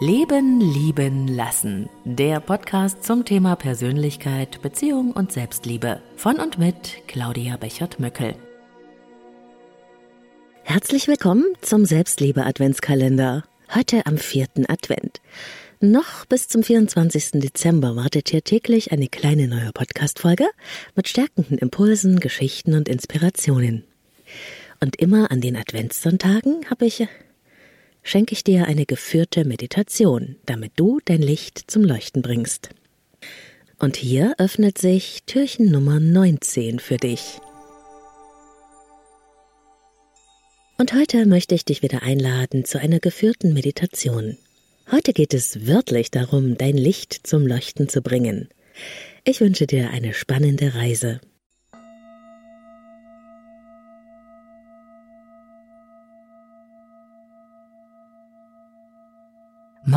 Leben, Lieben, Lassen. Der Podcast zum Thema Persönlichkeit, Beziehung und Selbstliebe. Von und mit Claudia Bechert-Möckel. Herzlich willkommen zum Selbstliebe-Adventskalender. Heute am vierten Advent. Noch bis zum 24. Dezember wartet hier täglich eine kleine neue Podcast-Folge mit stärkenden Impulsen, Geschichten und Inspirationen. Und immer an den Adventssonntagen habe ich schenke ich dir eine geführte Meditation, damit du dein Licht zum Leuchten bringst. Und hier öffnet sich Türchen Nummer 19 für dich. Und heute möchte ich dich wieder einladen zu einer geführten Meditation. Heute geht es wörtlich darum, dein Licht zum Leuchten zu bringen. Ich wünsche dir eine spannende Reise.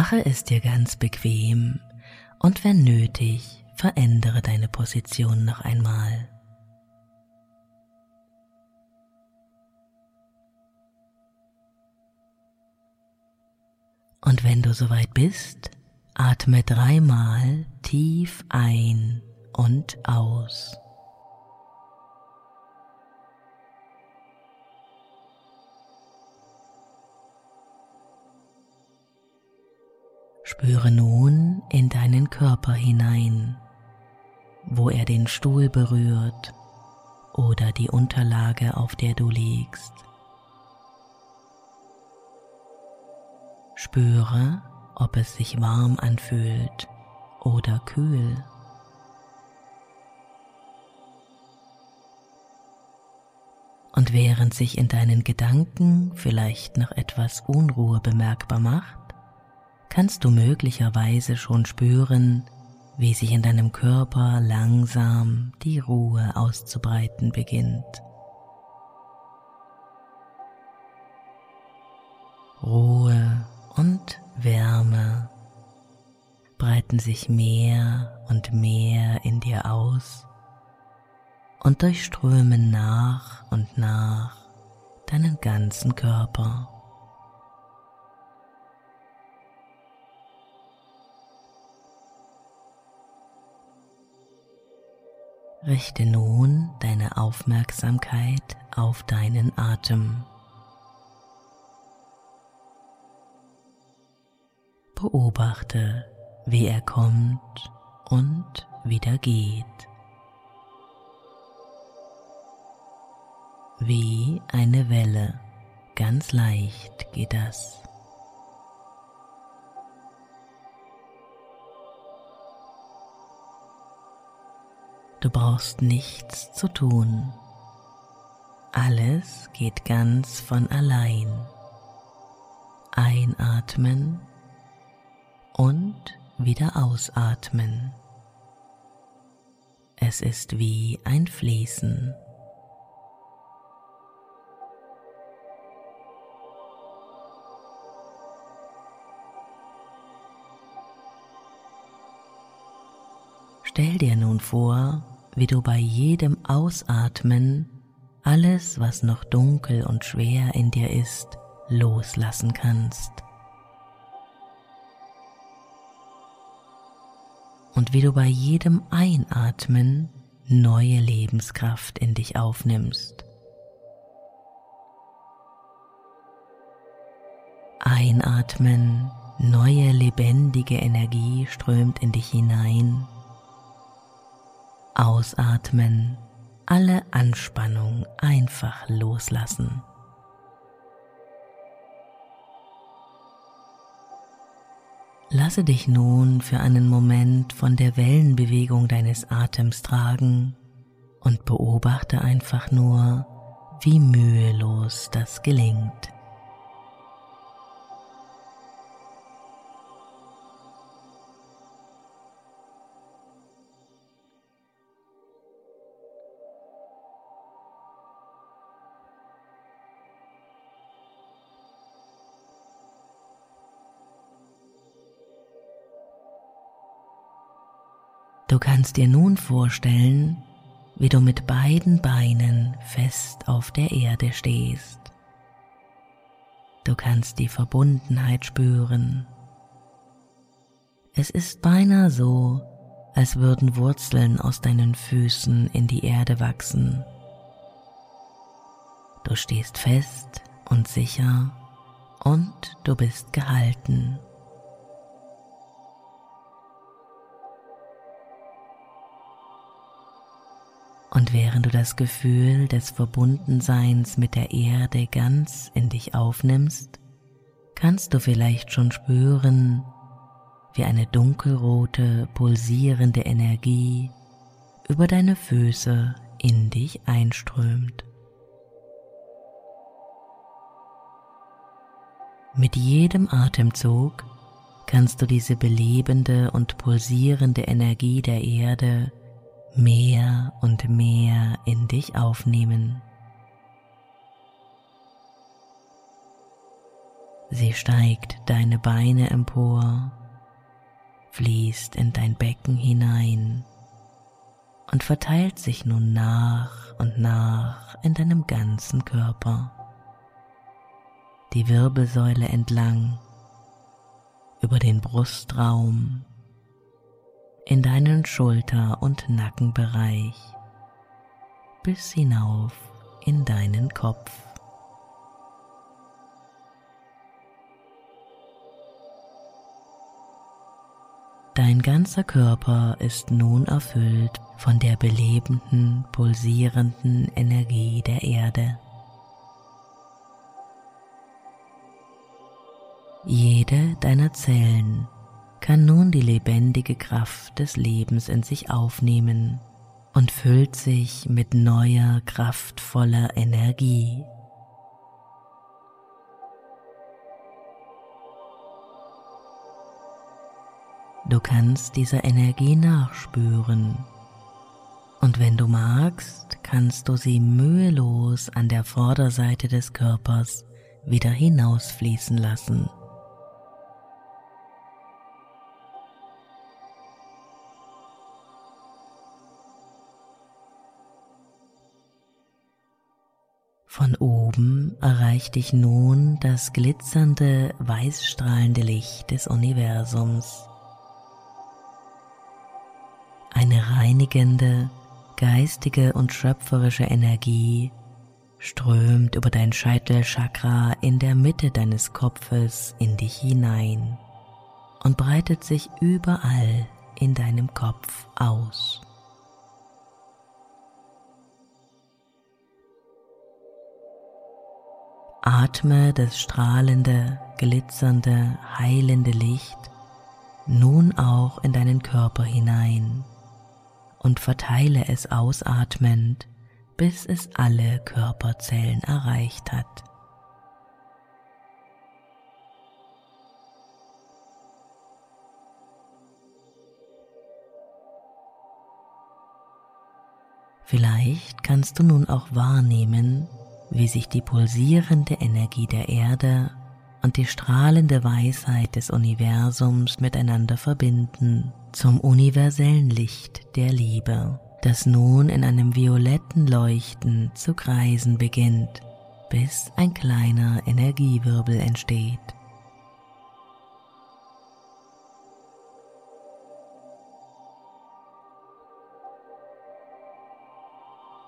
Mache es dir ganz bequem und wenn nötig, verändere deine Position noch einmal. Und wenn du soweit bist, atme dreimal tief ein und aus. Spüre nun in deinen Körper hinein, wo er den Stuhl berührt oder die Unterlage, auf der du liegst. Spüre, ob es sich warm anfühlt oder kühl. Und während sich in deinen Gedanken vielleicht noch etwas Unruhe bemerkbar macht, kannst du möglicherweise schon spüren, wie sich in deinem Körper langsam die Ruhe auszubreiten beginnt. Ruhe und Wärme breiten sich mehr und mehr in dir aus und durchströmen nach und nach deinen ganzen Körper. Richte nun deine Aufmerksamkeit auf deinen Atem. Beobachte, wie er kommt und wieder geht. Wie eine Welle, ganz leicht geht das. Du brauchst nichts zu tun. Alles geht ganz von allein. Einatmen und wieder ausatmen. Es ist wie ein Fließen. Stell dir nun vor, wie du bei jedem Ausatmen alles, was noch dunkel und schwer in dir ist, loslassen kannst. Und wie du bei jedem Einatmen neue Lebenskraft in dich aufnimmst. Einatmen, neue lebendige Energie strömt in dich hinein Ausatmen, alle Anspannung einfach loslassen. Lasse dich nun für einen Moment von der Wellenbewegung deines Atems tragen und beobachte einfach nur, wie mühelos das gelingt. Kannst dir nun vorstellen, wie du mit beiden Beinen fest auf der Erde stehst. Du kannst die Verbundenheit spüren Es ist beinahe so, als würden Wurzeln aus deinen Füßen in die Erde wachsen. Du stehst fest und sicher und du bist gehalten. Und während du das Gefühl des Verbundenseins mit der Erde ganz in dich aufnimmst, kannst du vielleicht schon spüren, wie eine dunkelrote, pulsierende Energie über deine Füße in dich einströmt. Mit jedem Atemzug kannst du diese belebende und pulsierende Energie der Erde mehr und mehr in dich aufnehmen. Sie steigt deine Beine empor, fließt in dein Becken hinein und verteilt sich nun nach und nach in deinem ganzen Körper. Die Wirbelsäule entlang, über den Brustraum, in deinen Schulter- und Nackenbereich bis hinauf in deinen Kopf. Dein ganzer Körper ist nun erfüllt von der belebenden, pulsierenden Energie der Erde. Jede deiner Zellen kann nun die lebendige Kraft des Lebens in sich aufnehmen und füllt sich mit neuer, kraftvoller Energie. Du kannst dieser Energie nachspüren und wenn du magst, kannst du sie mühelos an der Vorderseite des Körpers wieder hinausfließen lassen. Von oben erreicht dich nun das glitzernde, weißstrahlende Licht des Universums. Eine reinigende, geistige und schöpferische Energie strömt über dein Scheitelchakra in der Mitte deines Kopfes in dich hinein und breitet sich überall in deinem Kopf aus. Atme das strahlende, glitzernde, heilende Licht nun auch in deinen Körper hinein und verteile es ausatmend, bis es alle Körperzellen erreicht hat. Vielleicht kannst du nun auch wahrnehmen, wie sich die pulsierende Energie der Erde und die strahlende Weisheit des Universums miteinander verbinden zum universellen Licht der Liebe, das nun in einem violetten Leuchten zu kreisen beginnt, bis ein kleiner Energiewirbel entsteht.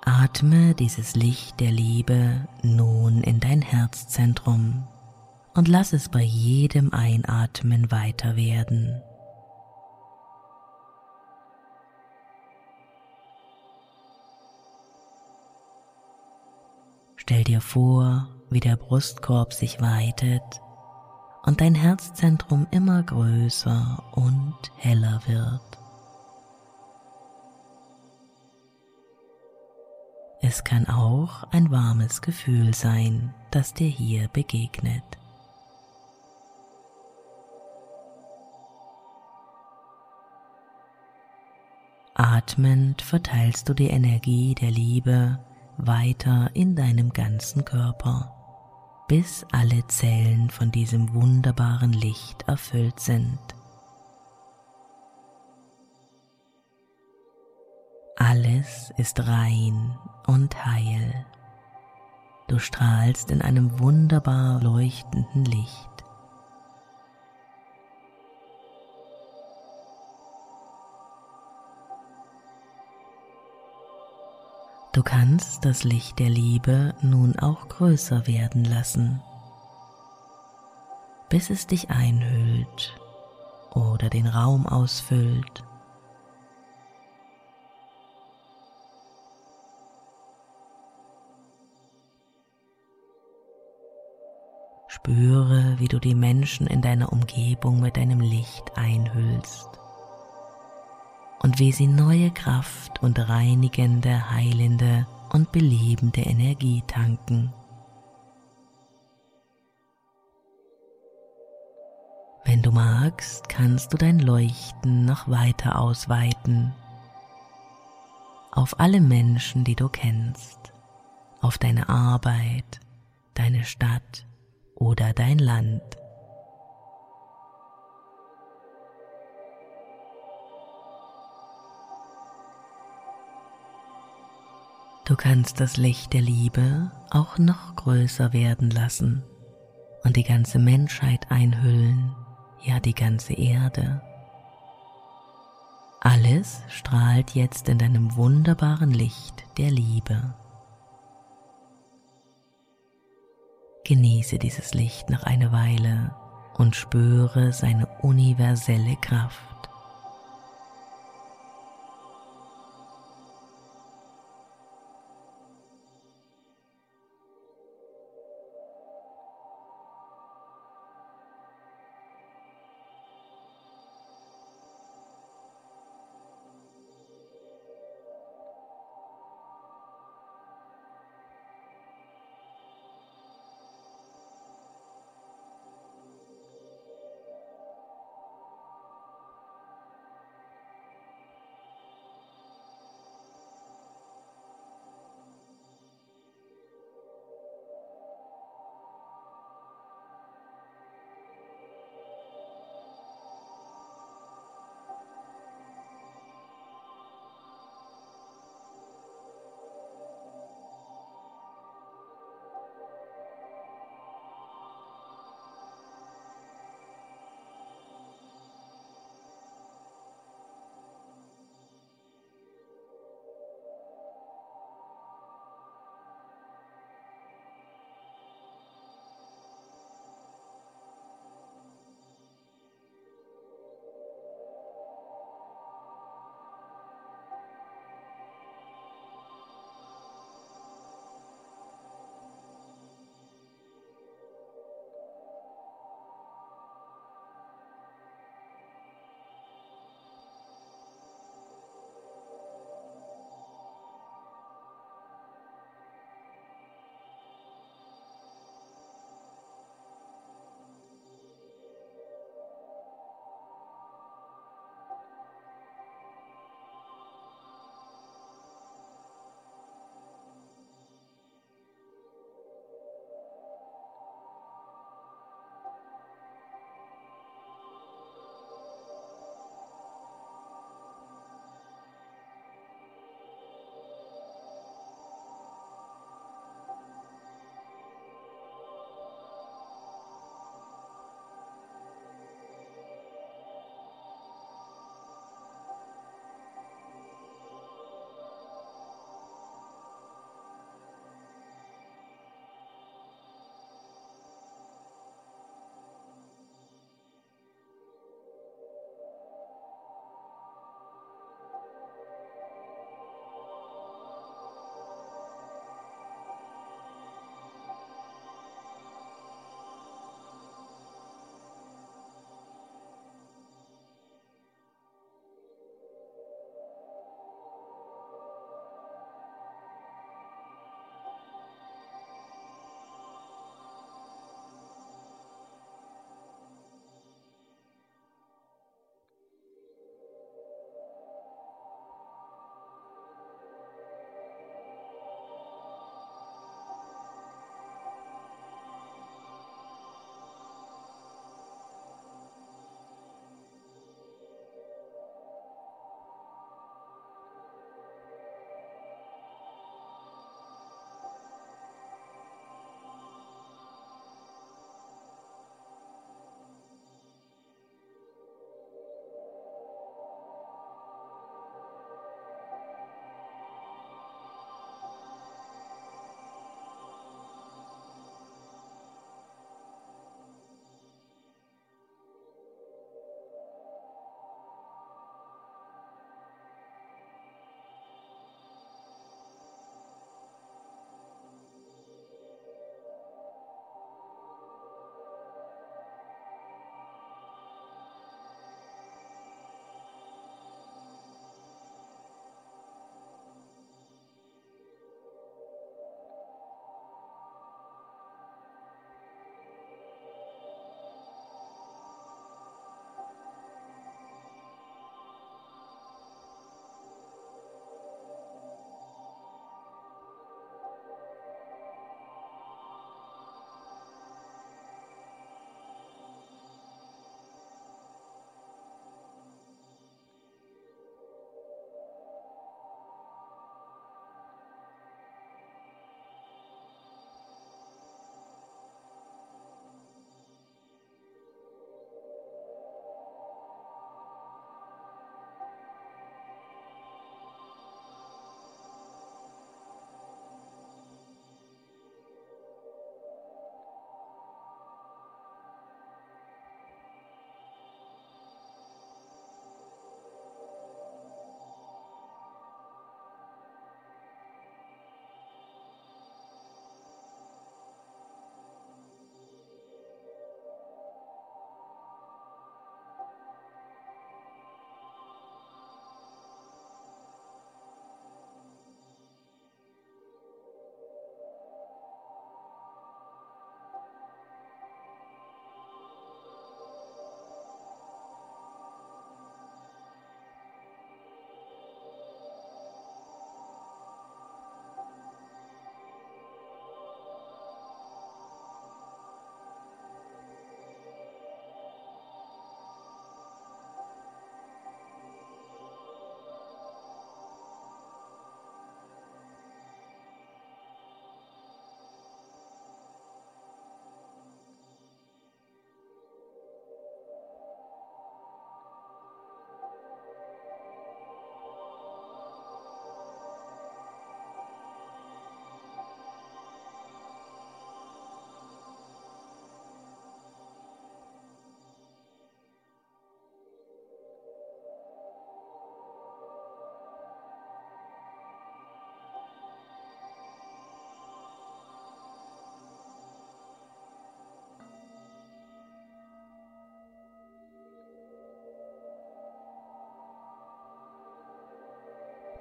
Atme dieses Licht der Liebe nun in dein Herzzentrum und lass es bei jedem Einatmen weiter werden. Stell dir vor, wie der Brustkorb sich weitet und dein Herzzentrum immer größer und heller wird. Es kann auch ein warmes Gefühl sein, das dir hier begegnet. Atmend verteilst du die Energie der Liebe weiter in deinem ganzen Körper, bis alle Zellen von diesem wunderbaren Licht erfüllt sind. Alles ist rein und heil. Du strahlst in einem wunderbar leuchtenden Licht. Du kannst das Licht der Liebe nun auch größer werden lassen, bis es dich einhüllt oder den Raum ausfüllt. Spüre, wie du die Menschen in deiner Umgebung mit deinem Licht einhüllst und wie sie neue Kraft und reinigende, heilende und belebende Energie tanken. Wenn du magst, kannst du dein Leuchten noch weiter ausweiten auf alle Menschen, die du kennst, auf deine Arbeit, deine Stadt, oder dein Land. Du kannst das Licht der Liebe auch noch größer werden lassen und die ganze Menschheit einhüllen, ja die ganze Erde. Alles strahlt jetzt in deinem wunderbaren Licht der Liebe. Genieße dieses Licht noch eine Weile und spüre seine universelle Kraft.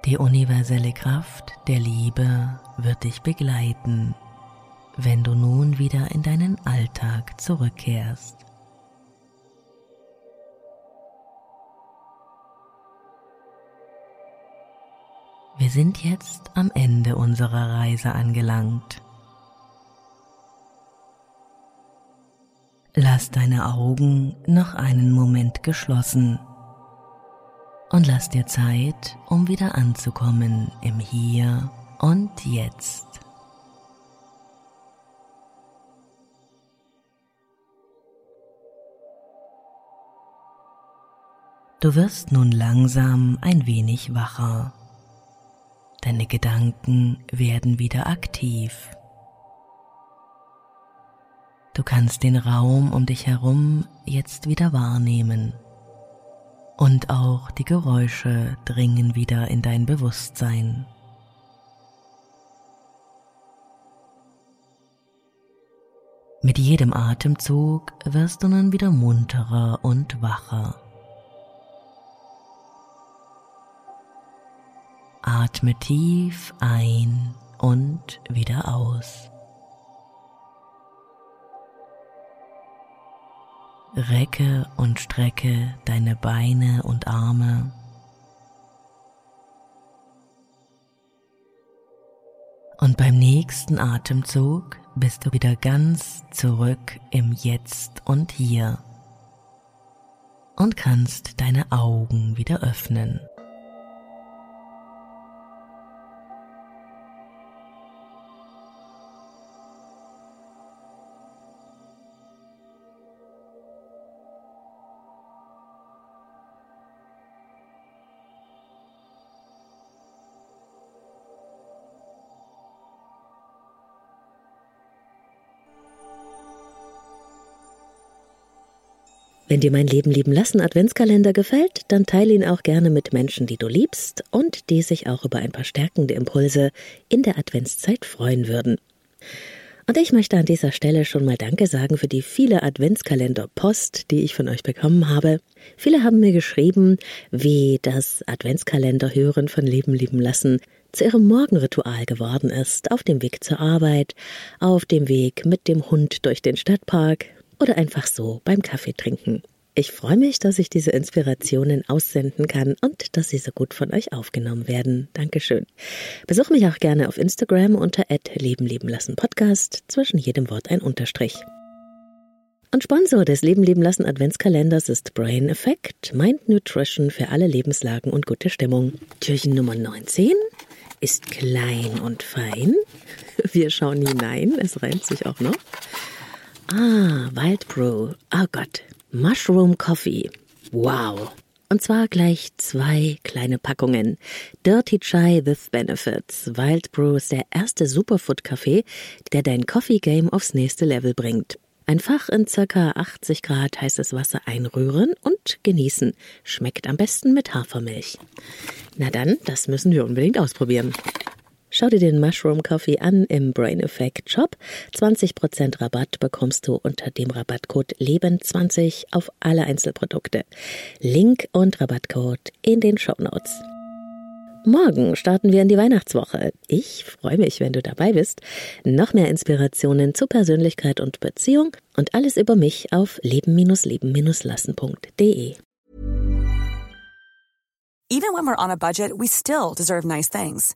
Die universelle Kraft der Liebe wird dich begleiten, wenn du nun wieder in deinen Alltag zurückkehrst. Wir sind jetzt am Ende unserer Reise angelangt. Lass deine Augen noch einen Moment geschlossen und lass dir Zeit, um wieder anzukommen im Hier und Jetzt. Du wirst nun langsam ein wenig wacher. Deine Gedanken werden wieder aktiv. Du kannst den Raum um dich herum jetzt wieder wahrnehmen und auch die Geräusche dringen wieder in dein Bewusstsein. Mit jedem Atemzug wirst du nun wieder munterer und wacher. Atme tief ein und wieder aus. Recke und strecke deine Beine und Arme. Und beim nächsten Atemzug bist du wieder ganz zurück im Jetzt und Hier und kannst deine Augen wieder öffnen. Wenn dir mein Leben lieben lassen Adventskalender gefällt, dann teile ihn auch gerne mit Menschen, die du liebst und die sich auch über ein paar stärkende Impulse in der Adventszeit freuen würden. Und ich möchte an dieser Stelle schon mal Danke sagen für die viele Adventskalender-Post, die ich von euch bekommen habe. Viele haben mir geschrieben, wie das Adventskalender-Hören von Leben lieben lassen zu ihrem Morgenritual geworden ist, auf dem Weg zur Arbeit, auf dem Weg mit dem Hund durch den Stadtpark oder einfach so beim Kaffee trinken. Ich freue mich, dass ich diese Inspirationen aussenden kann und dass sie so gut von euch aufgenommen werden. Dankeschön. Besuch mich auch gerne auf Instagram unter Leben leben lassen Podcast, zwischen jedem Wort ein Unterstrich. Und Sponsor des Leben leben lassen Adventskalenders ist Brain Effect, Mind Nutrition für alle Lebenslagen und gute Stimmung. Türchen Nummer 19 ist klein und fein. Wir schauen hinein, es reimt sich auch noch. Ah, Wild Brew. Oh Gott. Mushroom Coffee. Wow. Und zwar gleich zwei kleine Packungen. Dirty Chai with Benefits. Wild Brew ist der erste Superfood-Kaffee, der dein Coffee Game aufs nächste Level bringt. Einfach in circa 80 Grad heißes Wasser einrühren und genießen. Schmeckt am besten mit Hafermilch. Na dann, das müssen wir unbedingt ausprobieren. Schau dir den Mushroom Coffee an im Brain Effect Shop. 20% Rabatt bekommst du unter dem Rabattcode LEBEN20 auf alle Einzelprodukte. Link und Rabattcode in den Show Notes. Morgen starten wir in die Weihnachtswoche. Ich freue mich, wenn du dabei bist. Noch mehr Inspirationen zu Persönlichkeit und Beziehung und alles über mich auf leben-leben-lassen.de. Even when we're on a budget, we still deserve nice things.